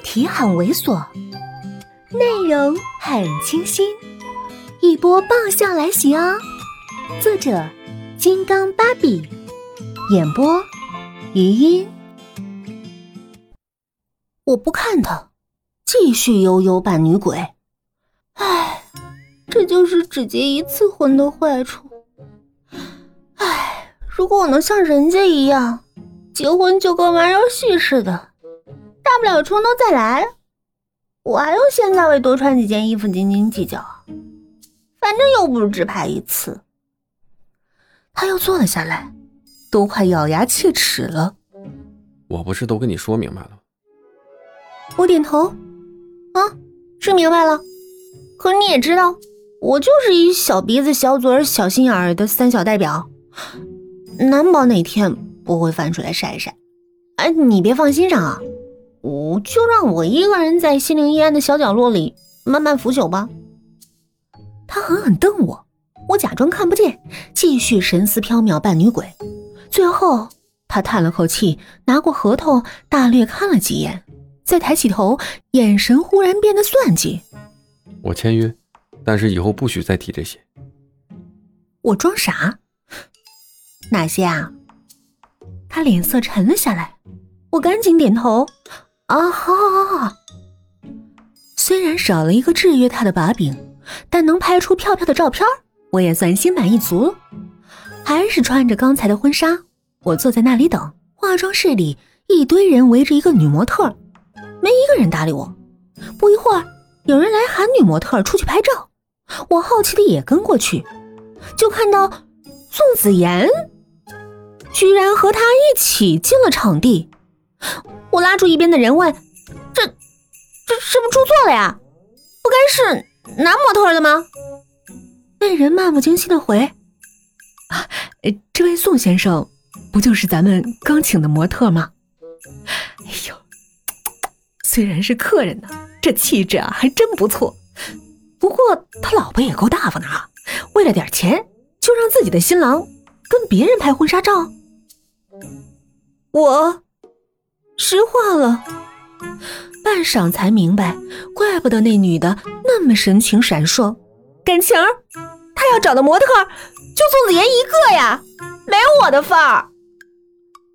题很猥琐，内容很清新，一波爆笑来袭哦！作者：金刚芭比，演播：余音。我不看他，继续悠悠扮女鬼。唉，这就是只结一次婚的坏处。唉，如果我能像人家一样，结婚就跟玩游戏似的。大不了从头再来，我还用现在为多穿几件衣服斤斤计较啊？反正又不是只拍一次。他又坐了下来，都快咬牙切齿了。我不是都跟你说明白了？我点头，啊，是明白了。可你也知道，我就是一小鼻子、小嘴、小心眼儿的三小代表，难保哪天不会翻出来晒一晒。哎，你别放心上啊。我就让我一个人在心灵阴暗的小角落里慢慢腐朽吧。他狠狠瞪我，我假装看不见，继续神思飘渺扮女鬼。最后，他叹了口气，拿过合同，大略看了几眼，再抬起头，眼神忽然变得算计。我签约，但是以后不许再提这些。我装傻？哪些啊？他脸色沉了下来，我赶紧点头。啊，好，好，好，好。虽然少了一个制约他的把柄，但能拍出漂漂的照片，我也算心满意足了。还是穿着刚才的婚纱，我坐在那里等。化妆室里一堆人围着一个女模特，没一个人搭理我。不一会儿，有人来喊女模特出去拍照，我好奇的也跟过去，就看到宋子妍居然和他一起进了场地。我拉住一边的人问：“这，这是不是出错了呀？不该是男模特的吗？”那人漫不经心的回：“啊，这位宋先生，不就是咱们刚请的模特吗？”哎呦，虽然是客人呢，这气质啊还真不错。不过他老婆也够大方的啊，为了点钱就让自己的新郎跟别人拍婚纱照。我。石化了，半晌才明白，怪不得那女的那么神情闪烁。感情儿，她要找的模特就宋子妍一个呀，没我的份儿。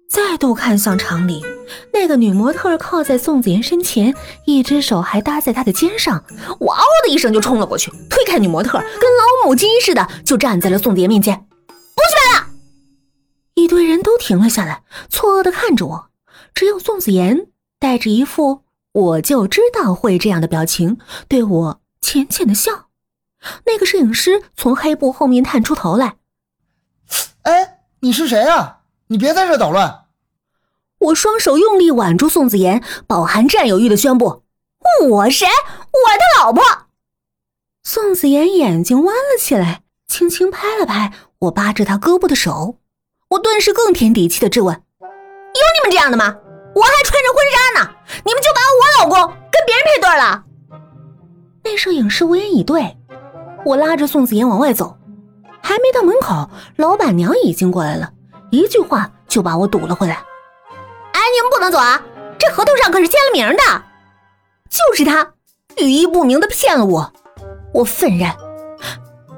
再度看向厂里，那个女模特靠在宋子妍身前，一只手还搭在她的肩上。我嗷的一声就冲了过去，推开女模特，跟老母鸡似的就站在了宋子妍面前。不许拍了！一堆人都停了下来，错愕的看着我。只有宋子妍带着一副我就知道会这样的表情，对我浅浅的笑。那个摄影师从黑布后面探出头来：“哎，你是谁啊？你别在这捣乱！”我双手用力挽住宋子妍，饱含占有欲的宣布：“我谁？我的老婆！”宋子妍眼睛弯了起来，轻轻拍了拍我扒着她胳膊的手。我顿时更添底气的质问：“有你这样的吗？”我还穿着婚纱呢，你们就把我老公跟别人配对了。那摄影师无言以对。我拉着宋子妍往外走，还没到门口，老板娘已经过来了，一句话就把我堵了回来。哎，你们不能走啊！这合同上可是签了名的。就是他，语意不明的骗了我。我愤然，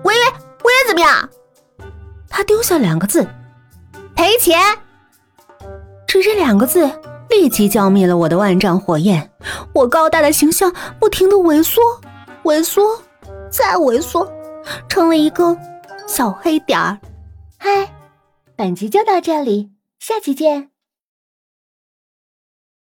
违约，违约怎么样？他丢下两个字：赔钱。是这两个字。立即浇灭了我的万丈火焰，我高大的形象不停的萎缩、萎缩、再萎缩，成了一个小黑点儿。嗨，本集就到这里，下集见。